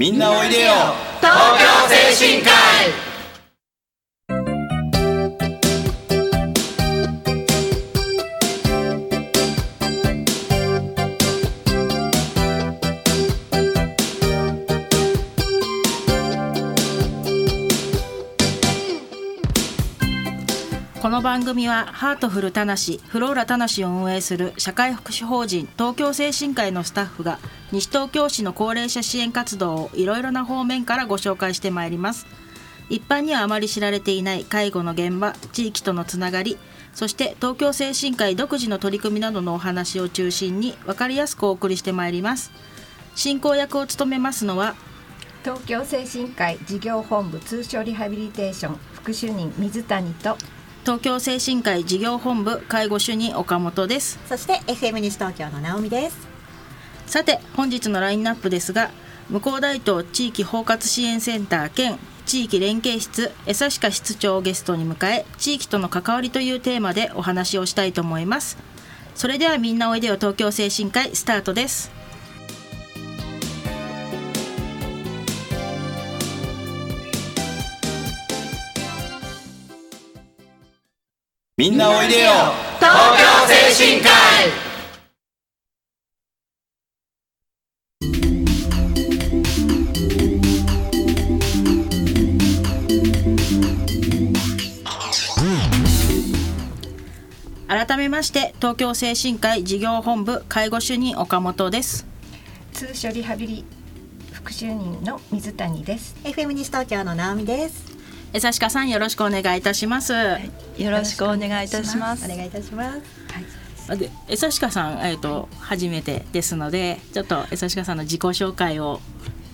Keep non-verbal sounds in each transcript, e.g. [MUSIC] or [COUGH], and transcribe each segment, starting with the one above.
みんなおいでよ。東京精神科医の番組はハートフルたなしフローラたなしを運営する社会福祉法人東京精神科医のスタッフが西東京市の高齢者支援活動をいろいろな方面からご紹介してまいります。一般にはあまり知られていない介護の現場地域とのつながりそして東京精神科医独自の取り組みなどのお話を中心に分かりやすくお送りしてまいります。進行役を務めますのは東京精神科医事業本部通所リハビリテーション副主任水谷と東京精神科医事業本部介護主任岡本です。そして FM 西東京の直美です。さて本日のラインナップですが向こう大東地域包括支援センター兼地域連携室江差鹿室長をゲストに迎え地域との関わりというテーマでお話をしたいと思います。それではみんなおいでよ東京精神科医スタートですみんなおいでよ。東京精神科医。改めまして東京精神科医事業本部介護主任岡本です。通所リハビリ副主任の水谷です。FM 西東京の直美です。江差鹿さんよろしくお願いいたします、よろしくお願いいたします。お願いいたします。で江差鹿さん、えー、と初めてですのでちょっと江差鹿さんの自己紹介を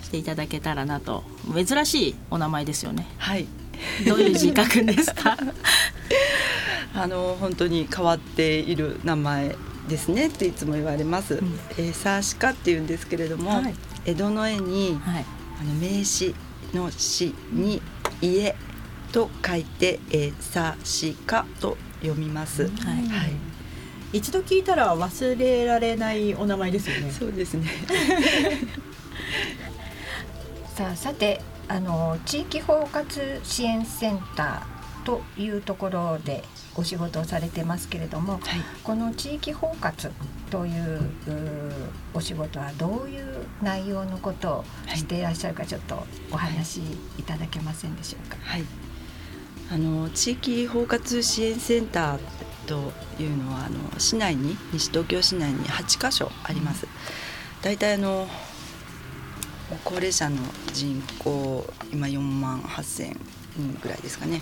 していただけたらなと珍しいお名前ですよね。はい、どういう字書くんですか？[LAUGHS] あの本当に変わっている名前ですねっていつも言われます。ん。えー、サーシカっていうんですけれども、はい。江戸の絵にはい。あの名詞の詩に家と書いて、えー、サーシカと読みます。はいはい、一度聞いたら忘れられないお名前ですよね。そうですね。[LAUGHS] さあさてあの地域包括支援センターというところでお仕事をされてますけれどもはい。この地域包括というお仕事はどういう内容のことをしていらっしゃるかちょっとお話しいただけませんでしょうか。はい、あの地域包括支援センターというのはあの市内に西東京市内に8カ所あります。大体あの高齢者の人口今4万8,000人ぐらいですかね、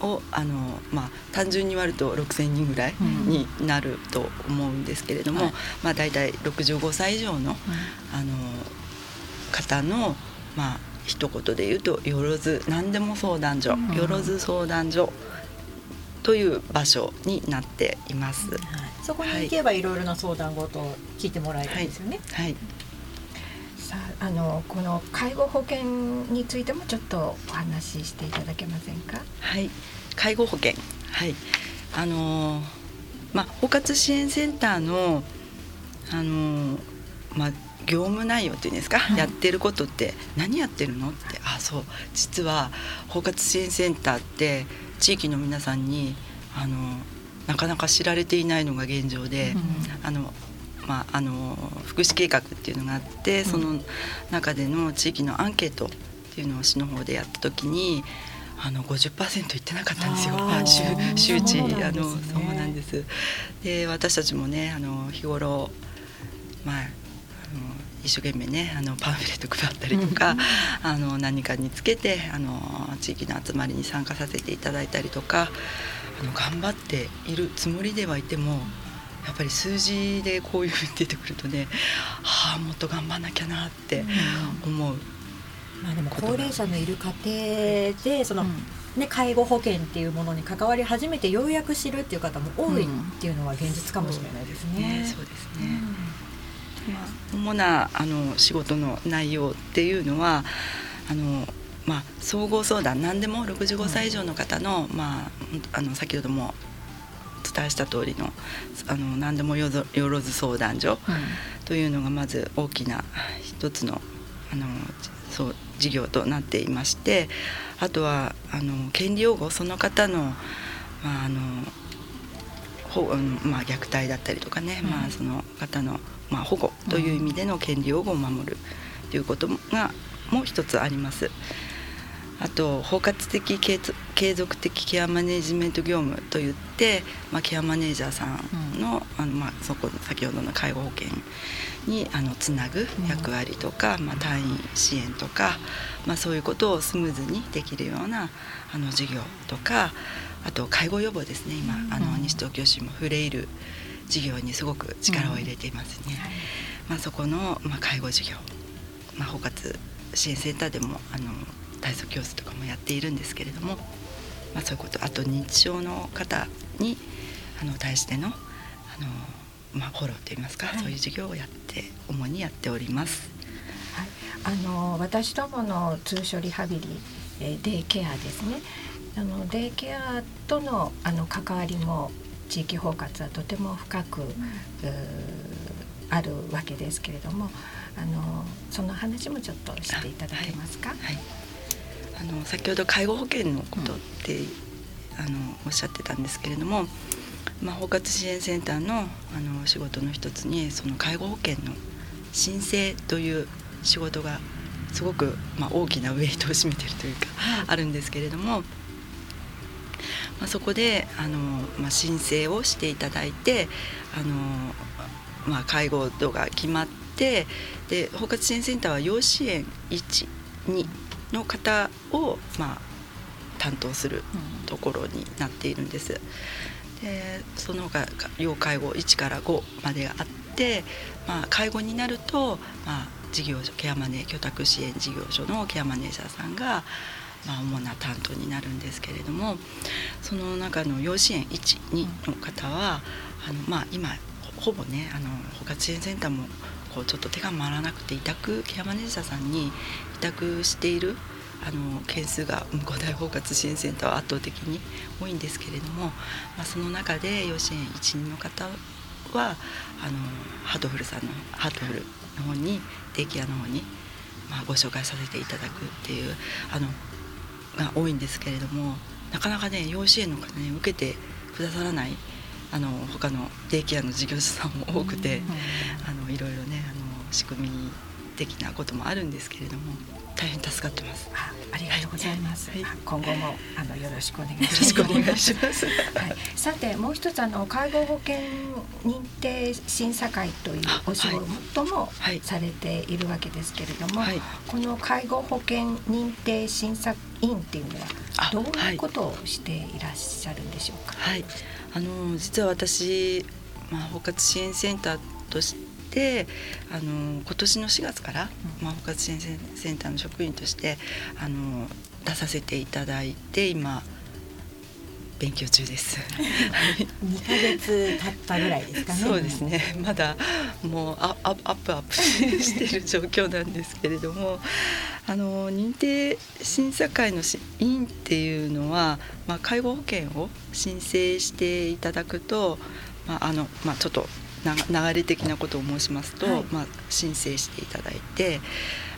をあの、まあ、単純に割ると6,000人ぐらいになると思うんですけれども、はい。まあ、大体65歳以上のあの方のまあ一言で言うとよろず何でも相談所、ん。よろず相談所という場所になっています。そこに行けばい。ろいろな相談事を聞いてもらえるんですよね。はい、さああのこの介護保険についてもちょっとお話ししていただけませんか？はい、介護保険、はい、あのーまあ包括支援センターのあのーまあ業務内容っていうんですか、やってることって何やってるのって。あそう。実は包括支援センターって地域の皆さんにあのなかなか知られていないのが現状で、あのまあ、あの福祉計画っていうのがあってその中での地域のアンケートっていうのを市の方でやった時にあの50%いってなかったんですよ。周周知あのそうなんです。で私たちもねあの日頃まああの一生懸命ねあのパンフレット配ったりとか、あの何かにつけてあの地域の集まりに参加させていただいたりとかあの頑張っているつもりではいてもやっぱり数字でこういうふうに出てくるとねはあもっと頑張んなきゃなって思う。まあでも高齢者のいる家庭でその、ね介護保険っていうものに関わり始めてようやく知るっていう方も多いっていうのは現実かもしれないですね。ね、そうですね。まあ、主なあの仕事の内容っていうのはあの、まあ、総合相談何でも65歳以上の方の,、まあ、あの先ほどもお伝えした通りのあの何でもよろず相談所というのがまず大きな一つのあのそう事業となっていましてあとはあの権利擁護その方の,、まああのほうんまあ、虐待だったりとかね、まあ、その方の、まあ、保護という意味での権利擁護を守るということがもう一つあります。あと包括的継続的ケアマネジメント業務といって、まあ、ケアマネージャーさんの,、あのまあ、そこ先ほどの介護保険にあのつなぐ役割とか、まあ、退院支援とか、まあ、そういうことをスムーズにできるようなあの事業とかあと介護予防ですね。今あの西東京市もフレイル事業にすごく力を入れていますね。まあ、そこの、まあ、介護事業、まあ、包括支援センターでもあの体操教室とかもやっているんですけれども、まあ、そういうことあと認知症の方にあの対してのあの、まあ、フォローといいますか、はい、そういう授業をやって主にやっております。はい、あの私どもの通所リハビリ、えー、デイケアですね。あのデイケアとのあの関わりも地域包括はとても深く、うん、あるわけですけれどもあのその話もちょっとしていただけますか？はい、はいあの先ほど介護保険のことって、うん、あのおっしゃってたんですけれども、まあ、包括支援センターのあの仕事の一つにその介護保険の申請という仕事がすごく、まあ、大きなウエイトを占めてるというか、あるんですけれども、まあ、そこであの、まあ、申請をしていただいてあの、まあ、介護度が決まってで包括支援センターは要支援1 2の方を、まあ、担当するところになっているんです。でその他要介護1から5までがあって、まあ、介護になると、まあ、事業所ケアマネー居宅支援事業所のケアマネージャーさんが、まあ、主な担当になるんですけれどもその中の要支援12の方はあの、まあ、今ほぼねあの包括支援センターもこうちょっと手が回らなくて委託ケアマネージャーさんに委託しているあの件数が五大包括支援センターは圧倒的に多いんですけれども、まあ、その中で要支援1、2の方はあのハートフルさんのハートフルの方にデイケアの方に、まあ、ご紹介させていただくっていうあのが多いんですけれどもなかなかね養子縁の方ね受けてくださらないあの他のデイケアの事業者さんも多くて、あのいろいろねあの仕組み的なこともあるんですけれども大変助かってます。あありがとうございます。はい、今後もあのよろしくお願いします。よろしくお願いします。はい、さてもう一つあの介護保険認定審査会というお仕事もされているわけですけれども、はい、この介護保険認定審査員っていうのはどういうことをしていらっしゃるんでしょうか？はい、あの実は私まあ包括支援センターとしてであの今年の4月から、まあ、包括支援センターの職員としてあの出させていただいて今勉強中です。[LAUGHS] 2ヶ月経ったぐらいですかね。そうですね。まだもうアアップアップしてる状況なんですけれども、あの認定審査会の委員っていうのは、まあ介護保険を申請していただくと、まああのまあちょっと流れ的なことを申しますと、はい、まあ、申請していただいて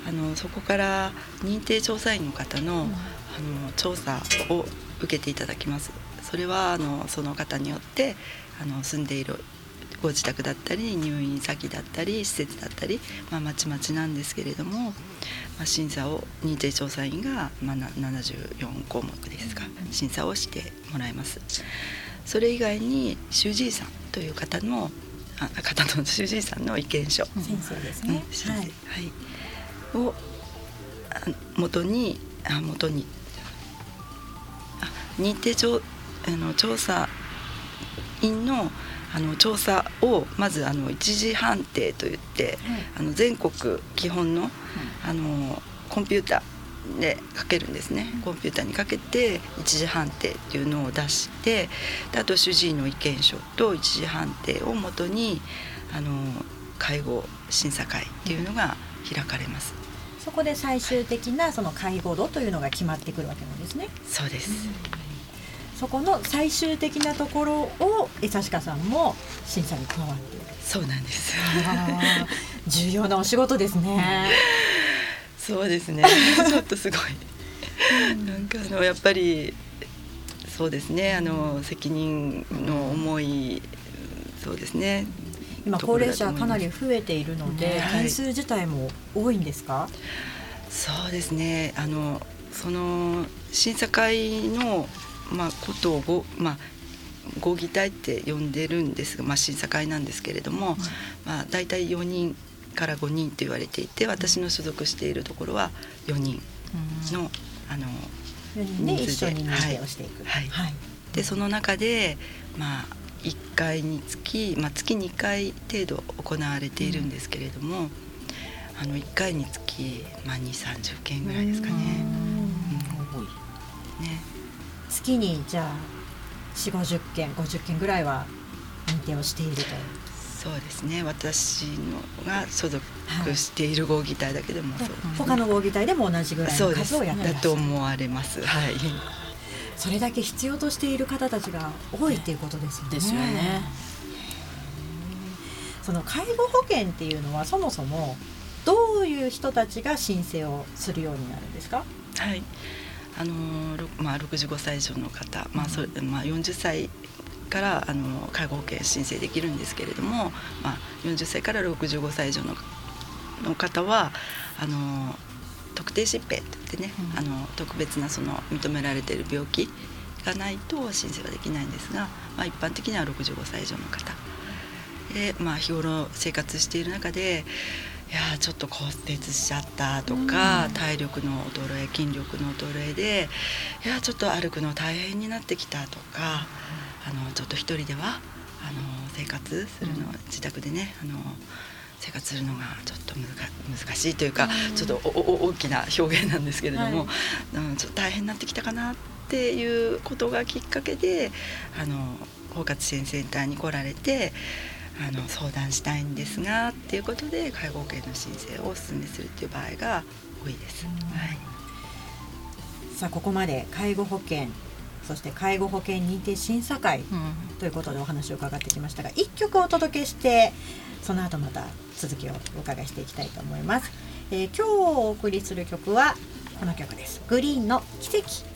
あのそこから認定調査員の方の,、あの調査を受けていただきます。それはあのその方によってあの住んでいるご自宅だったり入院先だったり施設だったり、まあ、まちまちなんですけれども、まあ、審査を認定調査員が、まあ、74項目ですか審査をしてもらいます。それ以外に主治医さんという方の方の主治医さんの意見書、先生ですね、はい、はい、を元にあ元に。あ認定調あの調査員のあの調査をまずあの一次判定といって、あの全国基本の,、あのコンピューターでかけるんですねコンピューターにかけて一次判定っていうのを出してあと主治医の意見書と一次判定をもとにあの介護審査会っていうのが開かれます。そこで最終的なその介護度というのが決まってくるわけなんですね。そうです。そこの最終的なところを江差さんも審査に加わっている。そうなんです。[LAUGHS] 重要なお仕事ですね。そうですね。[LAUGHS] ちょっとすごい。なんかあのやっぱりそうですね。あの責任の重いそうですね。今高齢者かなり増えているので、はい。件数自体も多いんですか、そうですね。あのその審査会の、まあ、ことをご、まあ、合議体って呼んでるんですが、まあ、審査会なんですけれども、まあ、大体4人から5人と言われていて私の所属しているところは4人の,、あの4人数で緒に認定をしていく。はい。はい。でその中で、まあ、1回につき、まあ、月2回程度行われているんですけれども、あの1回につき、まあ、2 3 0件ぐらいですかね。うん。ね。月にじゃあ4 5 0件50件ぐらいは認定をしていると。そうですね。私のが所属している合議体だけでもそう。です、ね他の合議体でも同じぐらいの数をやってらだと思われます。はい。それだけ必要としている方たちが多いっていうことですよね。ですよね。その介護保険っていうのはそもそもどういう人たちが申請をするようになるんですか？はい。あのまあ、65歳以上の方、まあそれまあ、40歳からあの介護保険申請できるんですけれども、まあ、40歳から65歳以上のの方はあの特定疾病といってね、うん。あの特別なその認められている病気がないと申請はできないんですが、まあ、一般的には65歳以上の方。で、まあ、日頃生活している中でいやーちょっと骨折しちゃったとか、体力の衰え筋力の衰えでいやーちょっと歩くの大変になってきたとかあのちょっと一人ではあの生活するの、自宅でねあの生活するのがちょっと難難しいというか、ちょっとおお大きな表現なんですけれども、うん、ちょっと大変になってきたかなっていうことがきっかけであの包括支援センターに来られてあの相談したいんですがっていうことで介護保険の申請をお勧めするっていう場合が多いです。はい。さあここまで介護保険そして介護保険認定審査会うん。ということでお話を伺ってきましたが一曲お届けしてその後また続きをお伺いしていきたいと思います、えー今日お送りする曲はこの曲です。グリーンの奇跡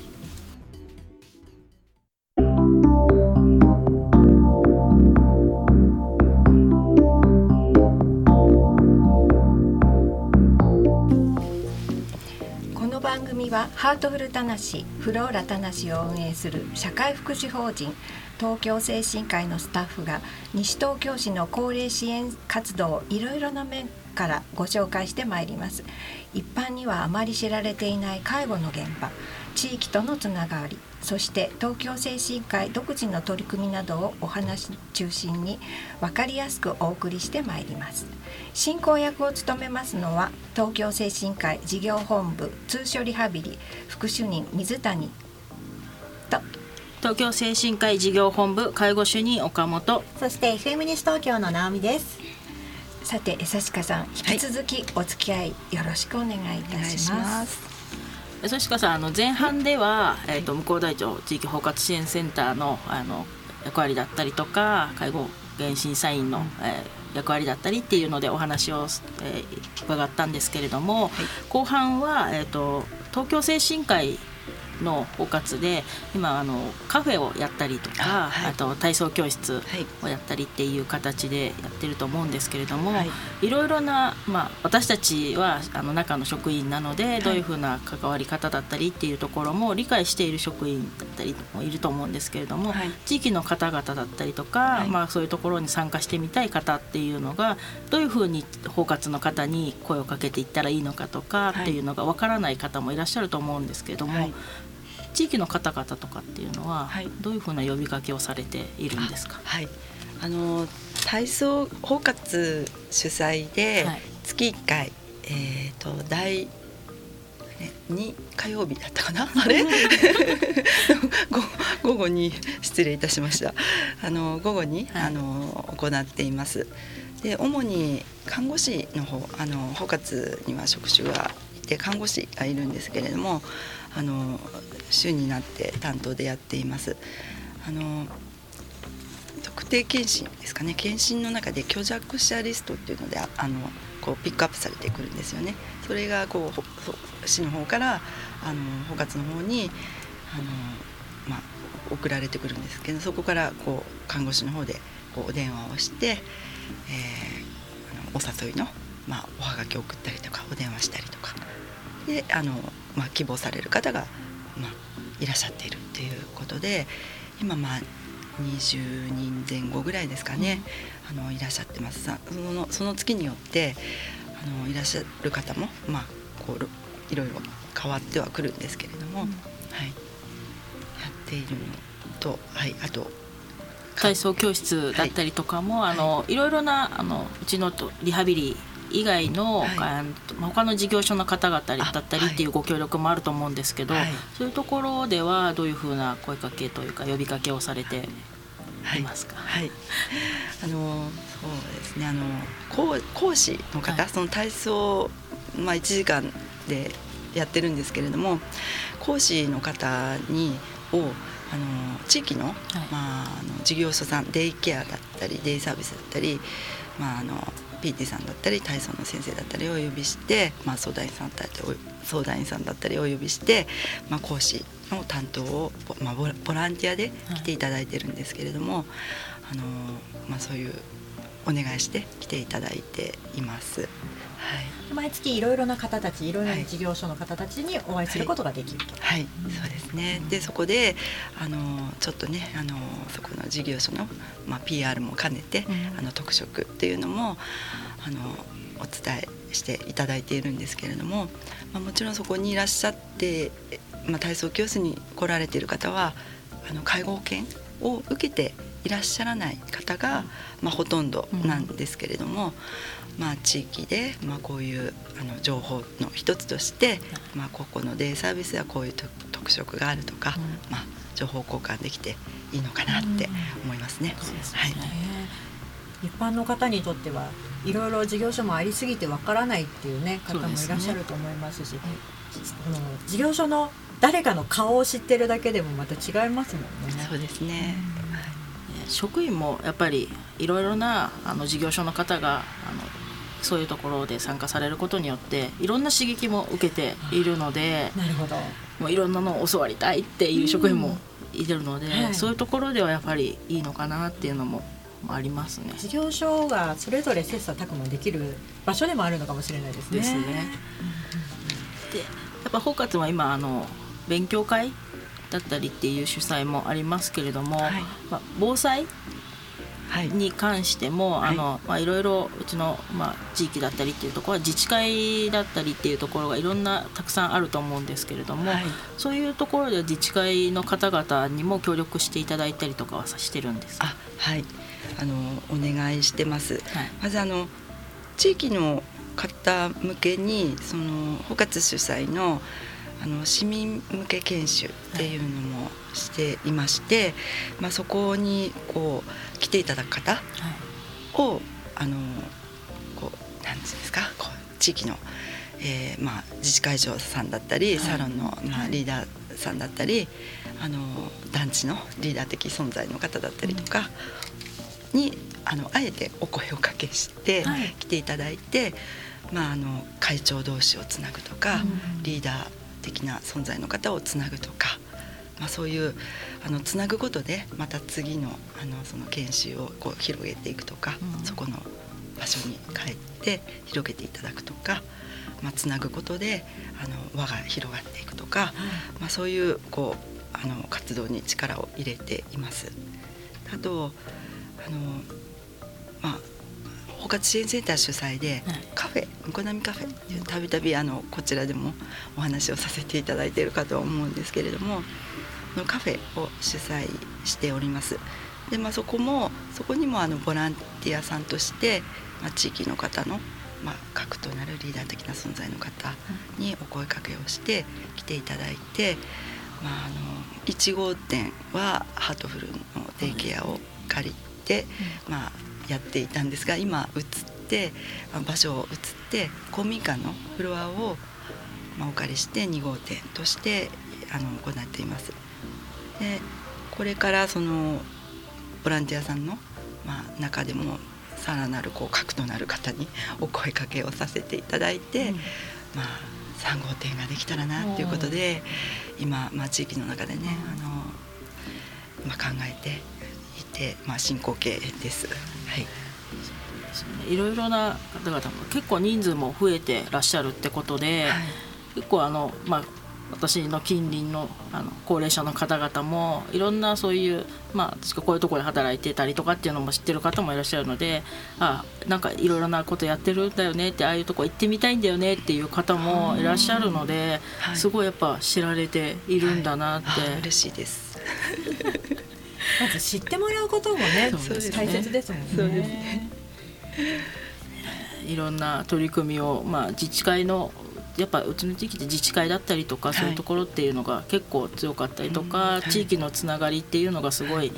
ハートフルたなしフローラたなしを運営する社会福祉法人東京精神科医のスタッフが西東京市の高齢支援活動をいろいろな面からご紹介してまいります。一般にはあまり知られていない介護の現場地域とのつながりそして東京精神科医独自の取り組みなどをお話中心に分かりやすくお送りしてまいります。進行役を務めますのは東京精神科医事業本部通所リハビリ副主任水谷。と。東京精神科医事業本部介護主任岡本。そして FM 西東京の直美ですさて江刺家さん引き続きお付き合いよろしくお願いいたしします。ます。そしかさんあの前半では、えー、と向こう大町地域包括支援センターのあの役割だったりとか介護保険審査員の、えー役割だったりっていうのでお話を、えー伺ったんですけれども、後半は、えー、と東京精神科医の包括で今あのカフェをやったりとかあ,、あはい。と体操教室はいをやったりっていう形でやってると思うんですけれども、はい。い、ろいろな、まあ、私たちはあの中の職員なのでどういうふうな関わり方だったりっていうところも理解している職員だったりもいると思うんですけれども、はい。地域の方々だったりとか、はい。まあ、そういうところに参加してみたい方っていうのがどういうふうに包括の方に声をかけていったらいいのかとかっていうのがわからない方もいらっしゃると思うんですけれども、はい地域の方々とかっていうのははい。どういうふうな呼びかけをされているんですか、はい、あの体操包括主催ではい。月1回、えっ、と第ねに火曜日だったかな？[LAUGHS] あれ？[LAUGHS] ご午後に失礼いたしました。あの午後に、はい。あの行っています。で主に看護師の方あの包括には職種がいて看護師がいるんですけれどもあの週になって担当でやっています。あの特定健診ですかね。健診の中で虚弱者リストっていうのであのこうピックアップされてくるんですよね。それがこう市の方からあの包括の方にあの、まあ、送られてくるんですけどそこからこう看護師の方でこうお電話をして、えー、あのお誘いの、まあ、おはがきを送ったりとかお電話したりとか。であの、まあ、希望される方が、まあ、いらっしゃっているということで今まあ20人前後ぐらいですかね、あのいらっしゃってます。そのその月によってあのいらっしゃる方も、まあ、こういろいろ変わってはくるんですけれども、うん、はい、やっているのと、はい、あと体操教室だったりとかも、はい、あのいろいろなあのうちのリハビリ以外の、はい、他の事業所の方々だったりっていうご協力もあると思うんですけど、はい、そういうところではどういうふうな声かけというか呼びかけをされていますか、はい、はい、あのそうですね。あの講講師の方、その体操、まあ、1時間でやってるんですけれども講師の方にをあの地域の,、まあ、あの事業所さんデイケアだったりデイサービスだったり、まあ、あの PT さんだったり体操の先生だったりをお呼びして、まあ、相談員さんだったり相談員さんだったりをお呼びして、まあ、講師の担当を、まあ、ボランティアで来ていただいてるんですけれども、あのまあ、そういうお願いして来ていただいています。はい、毎月いろいろな方たちいろいろな事業所の方たちにお会いすることができると、はい、はい、そうですね。でそこであのちょっとねあのそこの事業所の、まあ、PR も兼ねて、うん、あの特色っていうのもあのお伝えしていただいているんですけれども、まあ、もちろんそこにいらっしゃって、まあ、体操教室に来られている方はあの介護保険を受けていらっしゃらない方が、まあ、ほとんどなんですけれども、うん、まあ、地域で、まあ、こういうあの情報の一つとして、まあ、ここのデイサービスはこういう特色があるとか、うん、まあ、情報交換できていいのかなって思いますね。うん、はい、一般の方にとってはいろいろ事業所もありすぎてわからないっていうね方もいらっしゃると思いますし、ね、の事業所の誰かの顔を知ってるだけでもまた違いますもんね。そうですね、職員もやっぱりいろいろなあの事業所の方があのそういうところで参加されることによっていろんな刺激も受けているのでなるほど。もういろんなのを教わりたいっていう職員もいるので、はい、そういうところではやっぱりいいのかなっていうのもありますね。事業所がそれぞれ切磋琢磨できる場所でもあるのかもしれないですね。ですね。でやっぱ包括は今あの勉強会だったりっていう主催もありますけれども、はい。まあ、防災に関しても、はい、あのまあ、いろいろうちの、まあ、地域だったりっていうところは自治会だったりっていうところがいろんなたくさんあると思うんですけれども、はい、そういうところで自治会の方々にも協力していただいたりとかはしてるんです。かはい。あのお願いしてます。はい、まずあの地域の方向けにその包括主催のあの市民向け研修っていうのもしていまして、はい、まあ、そこにこう来ていただく方を、はい、あのこうなんですかこう地域の、えーまあ、自治会長さんだったり、はい、サロンの、まあ、リーダーさんだったり、あの団地のリーダー的存在の方だったりとかに、あのあえてお声をかけして来ていただいて、まあ、あの会長同士をつなぐとか、リーダー的な存在の方をつなぐとか、まあ、そういうあのつなぐことでまた次のあのその研修をこう広げていくとか、うん、そこの場所に帰って広げていただくとか、まあ、つなぐことであの輪が広がっていくとか、うん、まあ、そういうこうあの活動に力を入れています。あとあの、まあ包括支援センター主催でカフェ向こなみカフェたびたびこちらでもお話をさせていただいているかと思うんですけれどものカフェを主催しております。でまあ、そこもそこにもあのボランティアさんとして、まあ、地域の方の、まあ、核となるリーダー的な存在の方にお声かけをして来ていただいて、まあ、あの1号店はハートフルのデイケアを借りて、まあ、やっていたんですが今移って場所を移って公民館のフロアを、まあ、お借りして2号店としてあの行っています。でこれからそのボランティアさんの、まあ、中でもさらなるこう核となる方にお声かけをさせていただいて、まあ3号店ができたらなっていうことで、今、まあ、地域の中でね、あの今考えていて、まあ、進行形です。はい。いろいろな方々も結構人数も増えてらっしゃるってことで、結構あのまあ私の近隣のあの高齢者の方々もいろんなそういうまあこういうところで働いてたりとかっていうのも知ってる方もいらっしゃるのであなんかいろいろなことやってるんだよねってああいうとこ行ってみたいんだよねっていう方もいらっしゃるので、はい。すごいやっぱ知られているんだなって、あ嬉しいです。[LAUGHS] まず知ってもらうこともね大切ですもんね。いろんな取り組みを、まあ、自治会のやっぱうちの地域って自治会だったりとか、い。そういうところっていうのが結構強かったりとか、はい地域のつながりっていうのがすごい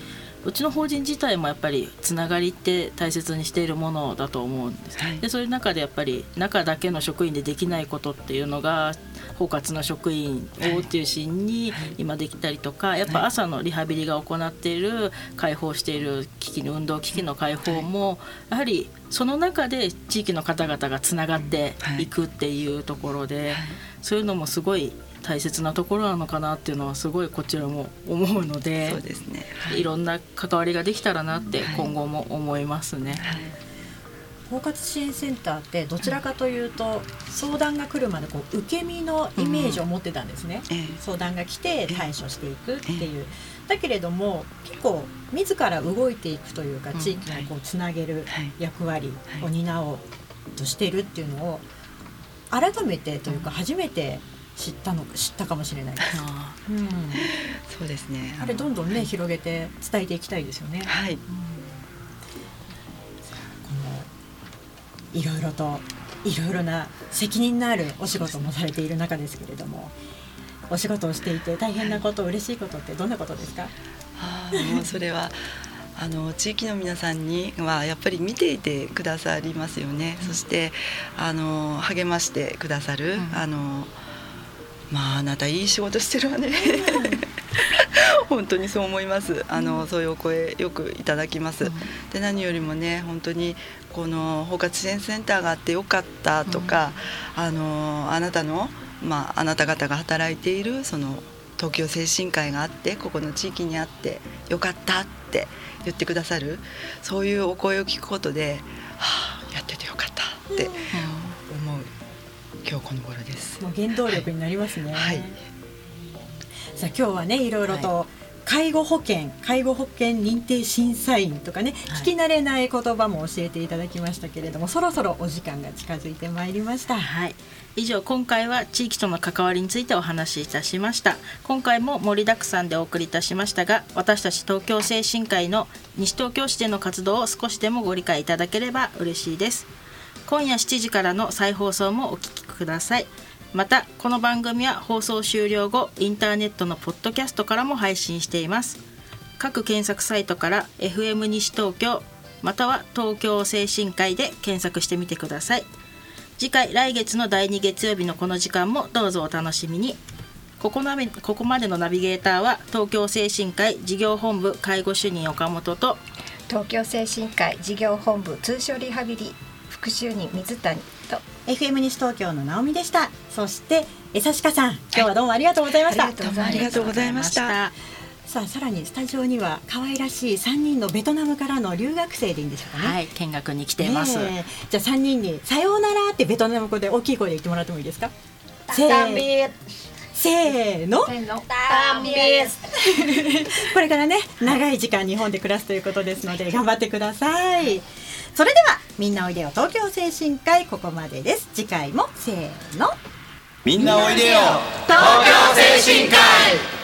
うちの法人自体もやっぱりつながりって大切にしているものだと思うんです、はい。でそういう中でやっぱり中だけの職員でできないことっていうのが包括の職員を中心に今できたりとかやっぱ朝のリハビリが行っている開放している機器の運動機器の開放もやはりその中で地域の方々がつながってい。くっていうところでそういうのもすごい大切なところなのかなっていうのはすごいこちらも思うのでそうですね。はい。いろんな関わりができたらなってはい。今後も思いますね。包括支援センターってどちらかというと相談が来るまでこう受け身のイメージを持ってたんですね。ええ。相談が来て対処していくっていう。だけれども結構自ら動いていくというかうん。地域をこうつなげるはい。役割はい。を担おうとしてるっていうのを改めてというか初めて知ったの知ったかもしれないです。あうん、そうですね。あれどんどんね、はい。広げて伝えていきたいですよね。はい。こいろいろといろいろな責任のあるお仕事もされている中ですけれどもお仕事をしていて大変なこと嬉しいことってどんなことですか？あーもうそれはあの地域の皆さんにはやっぱり見ていてくださりますよね、そしてあの励ましてくださる、うん。あのまああなたいい仕事してるわね [LAUGHS] 本当にそう思います。あの、そういうお声よくいただきます、で何よりもね本当にこの包括支援センターがあってよかったとか、あのあなたのまああなた方が働いているその東京精神科医があってここの地域にあってよかったって言ってくださるそういうお声を聞くことで、はあ、やっててよかったって思う今日この頃です。もう原動力になりますね、はいさあ今日はねいろいろと、介護保険介護保険認定審査員とかね、はい。聞き慣れない言葉も教えていただきましたけれどもそろそろお時間が近づいてまいりました。はい。以上今回は地域との関わりについてお話しいたしました。今回も盛りだくさんでお送りいたしましたが私たち東京精神科医の西東京市での活動を少しでもご理解いただければ嬉しいです。今夜7時からの再放送もお聞きくださいまたこの番組は放送終了後インターネットのポッドキャストからも配信しています。各検索サイトから FM 西東京または東京精神科医で検索してみてください。次回来月の第2月曜日のこの時間もどうぞお楽しみに。ここなここまでのナビゲーターは東京精神科医事業本部介護主任岡本と東京精神科医事業本部通所リハビリ副主任水谷。FM 西東京の直美でした。そして江差鹿さん今日はどうもありがとうございました、ありがとうどうもありがとうございました。さあさらにスタジオには可愛らしい3人のベトナムからの留学生でいいんでしょうかね、はい見学に来ています、じゃあ3人に「さようなら」ってベトナム語で大きい声で言ってもらってもいいですか？せーせーの。[LAUGHS] これからね長い時間日本で暮らすということですので頑張ってくださいそれではみんなおいでよ東京精神科医ここまでです。次回もせーの。みんなおいでよ東京精神科医